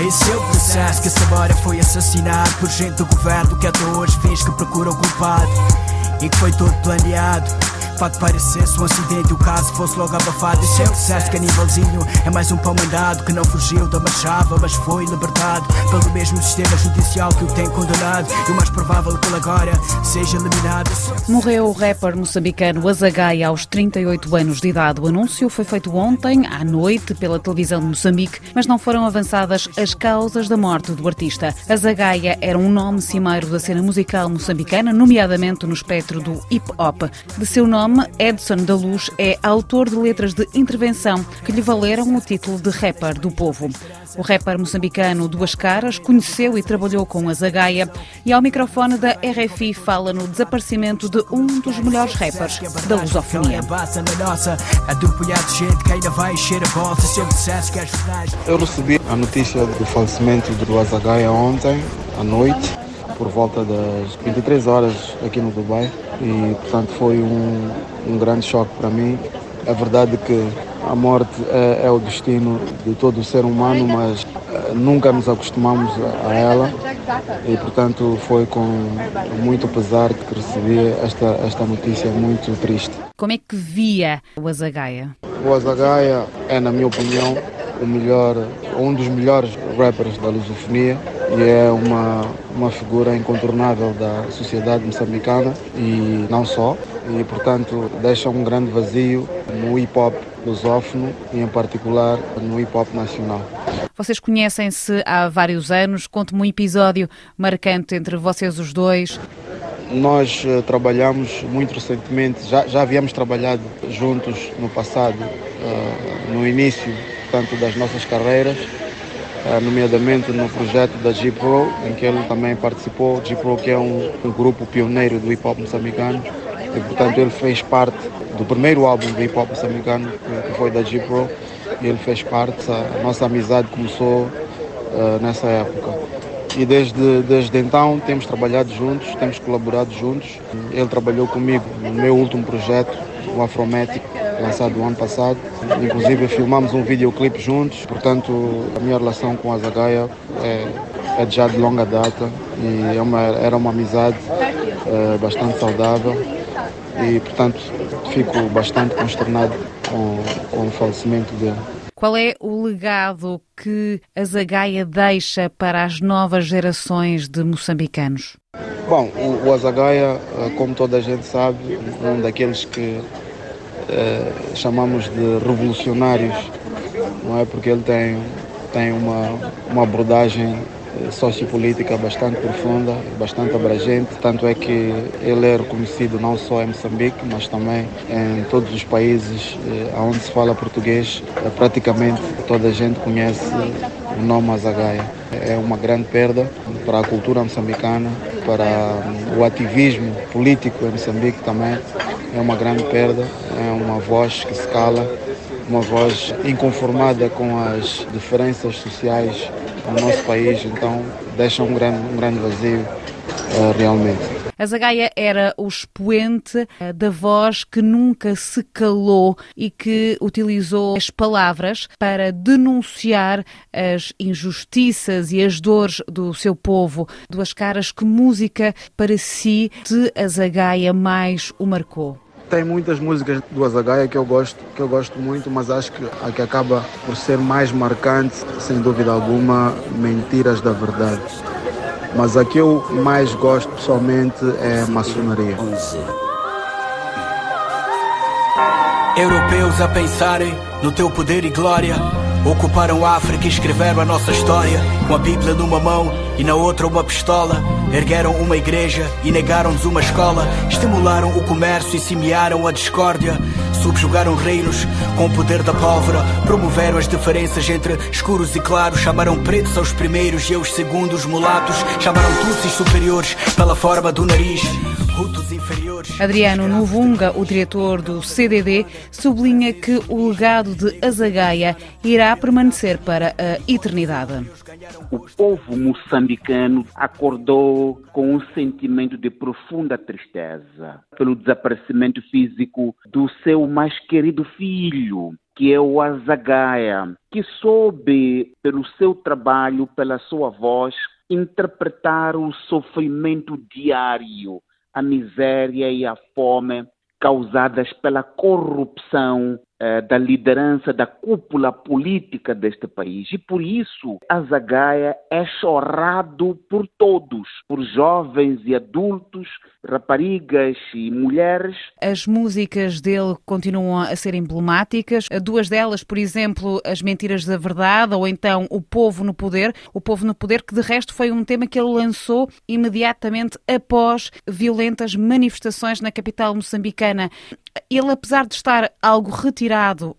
Em seu processo que Samora foi assassinado Por gente do governo que até hoje finge que procura o culpado E que foi todo planeado Fato parecesse um acidente o caso fosse logo abafado. E seu sucesso canibalzinho é mais um pão mandado Que não fugiu da machava mas foi libertado Pelo mesmo sistema judicial que o tem condenado. E o mais provável que ele agora seja eliminado. Morreu o rapper moçambicano Azagaia aos 38 anos de idade. O anúncio foi feito ontem à noite pela televisão de Moçambique Mas não foram avançadas as causas da morte do artista. Azagaia era um nome cimeiro da cena musical moçambicana Nomeadamente no espectro do hip-hop. De seu nome nome, Edson da Luz, é autor de letras de intervenção que lhe valeram o título de rapper do povo. O rapper moçambicano Duas Caras conheceu e trabalhou com a Zagaia e ao microfone da RFI fala no desaparecimento de um dos melhores rappers da lusofonia. Eu recebi a notícia do falecimento do Azagaia ontem à noite por volta das 23 horas aqui no Dubai e portanto foi um, um grande choque para mim. É verdade que a morte é, é, o destino de todo o ser humano, mas eh, nunca nos acostumamos a ela e portanto foi com muito pesar que recebi esta, esta notícia muito triste. Como é que via o Azagaia? O Azagaia é, na minha opinião, o melhor, um dos melhores rappers da lusofonia e é uma, uma figura incontornável da sociedade moçambicana e não só. E, portanto, deixa um grande vazio no hip hop lusófono e, em particular, no hip hop nacional. Vocês conhecem-se há vários anos. Conte-me um episódio marcante entre vocês os dois. Nós uh, trabalhamos muito recentemente, já, já havíamos trabalhado juntos no passado, uh, no início, tanto das nossas carreiras nomeadamente no projeto da G-Pro, em que ele também participou. G-Pro que é um, um grupo pioneiro do hip hop moçambicano e portanto ele fez parte do primeiro álbum do hip hop moçambicano que foi da G-Pro e ele fez parte, a nossa amizade começou uh, nessa época. E desde, desde então temos trabalhado juntos, temos colaborado juntos. Ele trabalhou comigo no meu último projeto, o Afromatic, lançado o ano passado. Inclusive filmamos um videoclipe juntos, portanto a minha relação com a Zagaia é, é já de longa data e é uma, era uma amizade é, bastante saudável e portanto fico bastante consternado com, com o falecimento dele. Qual é o legado que a Zagaia deixa para as novas gerações de moçambicanos? Bom, o, o Azagaia, como toda a gente sabe, um daqueles que eh, chamamos de revolucionários, não é? Porque ele tem, tem uma, uma abordagem eh, sociopolítica bastante profunda, bastante abrangente, tanto é que ele é reconhecido não só em Moçambique, mas também em todos os países eh, onde se fala português, praticamente toda a gente conhece o nome Azagaia. É uma grande perda para a cultura moçambicana, para o ativismo político em Moçambique também, é uma grande perda, é uma voz que se cala, uma voz inconformada com as diferenças sociais no nosso país, então deixa um grande, um grande vazio uh, realmente. A Zagaia era o expoente eh, da voz que nunca se calou e que utilizou as palavras para denunciar as injustiças e as dores do seu povo. Duas caras que música para si de Azagaia mais o marcou. Tem muitas músicas do Azagaia que eu gosto, que eu gosto muito, mas acho que a que acaba por ser mais marcante, sem dúvida alguma, Mentiras da Verdade. Mas a que eu mais gosto pessoalmente é Maçonaria. Europeus a pensarem no teu poder e glória Ocuparam a África e escreveram a nossa história Com a Bíblia numa mão e na outra uma pistola. Ergueram uma igreja e negaram-nos uma escola. Estimularam o comércio e semearam a discórdia. Subjugaram reinos com o poder da pólvora. Promoveram as diferenças entre escuros e claros. Chamaram pretos aos primeiros e aos segundos mulatos. Chamaram tutsis superiores pela forma do nariz Inferiores Adriano Novunga, o diretor do CDD, sublinha que o legado de Azagaia irá permanecer para a eternidade. O povo moçambicano acordou com um sentimento de profunda tristeza pelo desaparecimento físico do seu mais querido filho, que é o Azagaia, que soube, pelo seu trabalho, pela sua voz, interpretar o sofrimento diário, a miséria e a fome causadas pela corrupção da liderança da cúpula política deste país. E por isso, Azagaia é chorado por todos, por jovens e adultos, raparigas e mulheres. As músicas dele continuam a ser emblemáticas. Duas delas, por exemplo, As Mentiras da Verdade ou então O Povo no Poder. O Povo no Poder, que de resto foi um tema que ele lançou imediatamente após violentas manifestações na capital moçambicana. Ele, apesar de estar algo retirado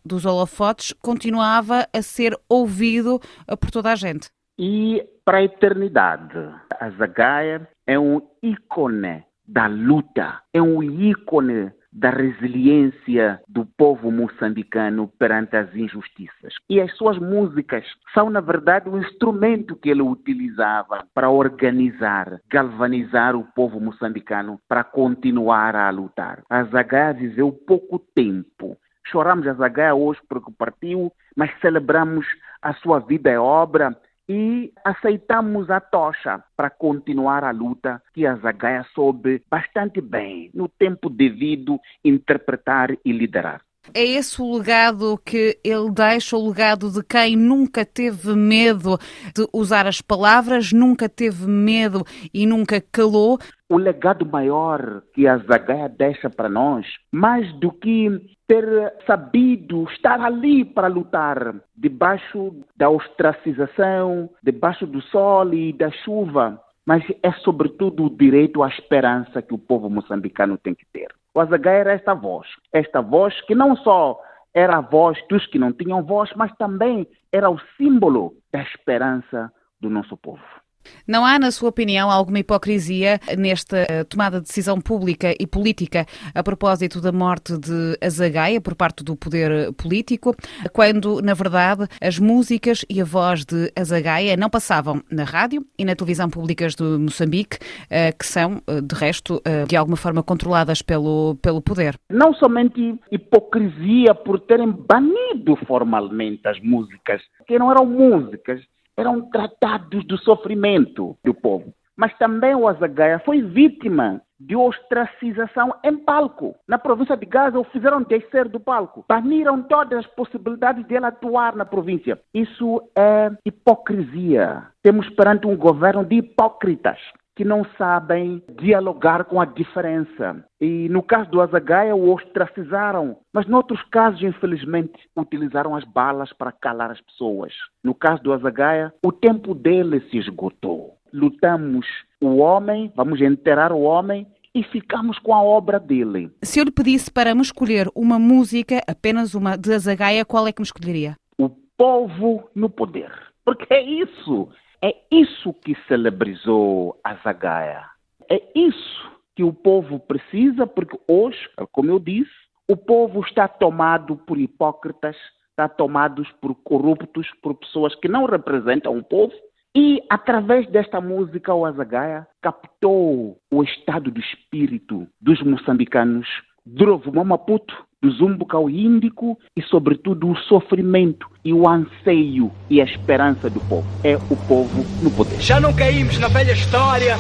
dos holofotes, continuava a ser ouvido eh, por toda a gente. E para a eternidade, a Zagaia é um ícone da luta, é um ícone da resiliência do povo moçambicano perante as injustiças. E as suas músicas são, na verdade, o instrumento que ele utilizava para organizar, galvanizar o povo moçambicano para continuar a lutar. A Zagaia viveu pouco tempo. Choramos a Zagaia hoje porque partiu, mas celebramos a sua vida e obra e aceitamos a tocha para continuar a luta que a Zagaia soube bastante bem, no tempo devido, interpretar e liderar. É esse o legado que ele deixa, o legado de quem nunca teve medo de usar as palavras, nunca teve medo e nunca calou. O legado maior que a Zagaia deixa para nós, mais do que ter sabido estar ali para lutar, debaixo da ostracização, debaixo do sol e da chuva, mas é sobretudo o direito à esperança que o povo moçambicano tem que ter. O Azagaia era esta voz, esta voz que não só era a voz dos que não tinham voz, mas também era o símbolo da esperança do nosso povo. Não há, na sua opinião, alguma hipocrisia nesta eh, tomada de decisão pública e política a propósito da morte de Azagaia por parte do poder político, quando, na verdade, as músicas e a voz de Azagaia não passavam na rádio e na televisão públicas de Moçambique, eh, que são, eh, de resto, de alguma forma controladas pelo, pelo poder? Não somente hipocrisia por terem banido formalmente as músicas, que não eram músicas, eram tratados do sofrimento do povo. Mas também o Azagaia foi vítima de ostracização em palco. Na província de Gaza, o fizeram descer do palco. Baniram todas as possibilidades de ele atuar na província. Isso é hipocrisia. Temos perante um governo de hipócritas que não sabem dialogar com a diferença. E no caso do Azagaia, o ostracizaram, mas noutros casos, infelizmente, utilizaram as balas para calar as pessoas. No caso do Azagaia, o tempo dele se esgotou. Lutamos o homem, vamos enterrar o homem e ficamos com a obra dele. Se eu lhe pedisse para me escolher uma música, apenas uma de Azagaia, qual é que me escolheria? O povo no poder. Porque é isso. É isso que celebrizou a Zagaia. É isso que o povo precisa, porque hoje, como eu disse, o povo está tomado por hipócritas, está tomado por corruptos, por pessoas que não representam o povo. E através desta música, o Azagaia captou o estado do espírito dos moçambicanos, Drovo Maputo, do Zumbucal Índico e, sobretudo, o sofrimento e o anseio e a esperança do povo. É o povo no poder. Já não caímos na velha história.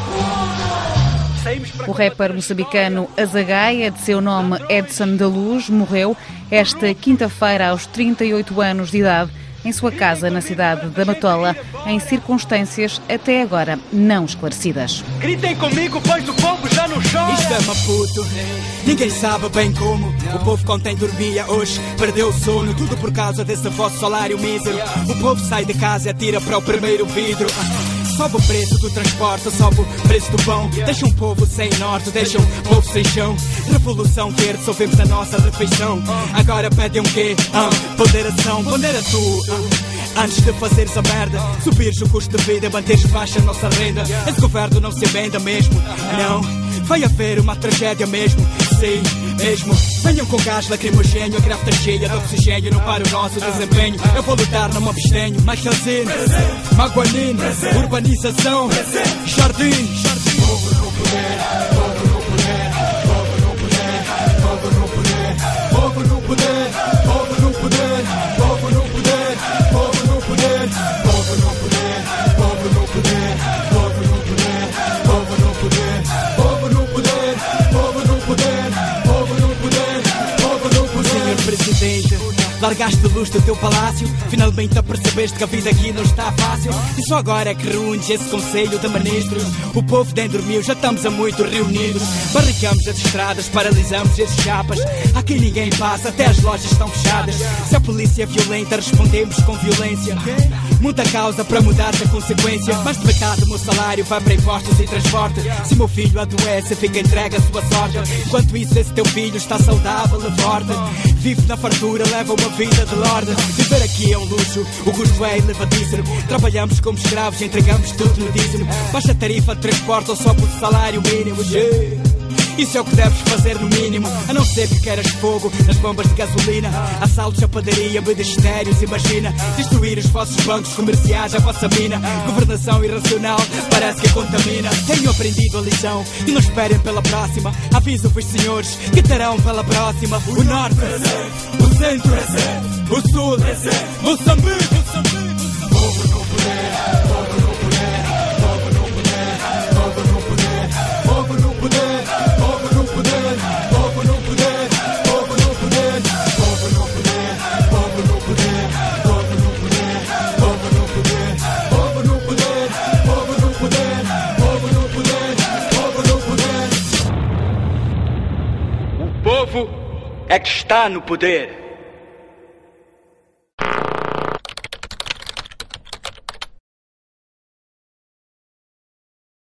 O rapper moçambicano Azagaia, de seu nome Edson da Luz, morreu esta quinta-feira aos 38 anos de idade em sua casa na cidade da Matola, em circunstâncias até agora não esclarecidas. Gritem comigo, pois o povo já não chora. Isto é Maputo, ninguém sabe bem como. O povo contém dormia hoje, perdeu o sono, tudo por causa desse vosso salário mísero. O povo sai de casa e atira para o primeiro vidro. Sobe o preço do transporte, sobe o preço do pão. Deixa um povo sem norte, deixa um povo sem chão. Revolução verde, soubemos a nossa refeição. Agora pedem um quê? Ah, ponderação, pondera tu. Ah. Antes de fazeres a merda, subires o custo de vida, manteres baixa a nossa renda. Esse governo não se venda mesmo, não. Vai haver uma tragédia mesmo, sim, mesmo. Venham com gás lacrimogênio, a está cheia de oxigênio. Não para o nosso desempenho. Eu vou lutar, não me abstenho. Mais casino, Maguanino, urbanização, jardim, povo no poder, povo no poder, povo no poder, povo no poder, Largaste luz do teu palácio. Finalmente apercebeste que a vida aqui não está fácil. E só agora é que reúnes esse conselho de ministros. O povo nem dormiu, já estamos a muito reunidos. Barricamos as estradas, paralisamos esses chapas. Aqui ninguém passa, até as lojas estão fechadas. Se a polícia é violenta, respondemos com violência Muita causa para mudar a consequência. Mais de metade do meu salário vai para impostos e transporte Se meu filho adoece, fica entregue a sua sorte. Enquanto isso esse teu filho está saudável e forte Vive na fartura, leva uma vida de lorde Viver aqui é um luxo, o custo é elevadíssimo. Trabalhamos como escravos, entregamos tudo no dízimo. Baixa tarifa de transporte ou só por salário mínimo. Yeah. Isso é o que deves fazer no mínimo A não ser que queiras fogo nas bombas de gasolina. Assaltos à padaria, ministérios, imagina. Destruir os vossos bancos comerciais, a vossa mina. Governação irracional, parece que contamina. Tenho aprendido a lição e não esperem pela próxima. Aviso-vos senhores que terão pela próxima. O Norte, o Centro, o Sul, Moçambique está no poder.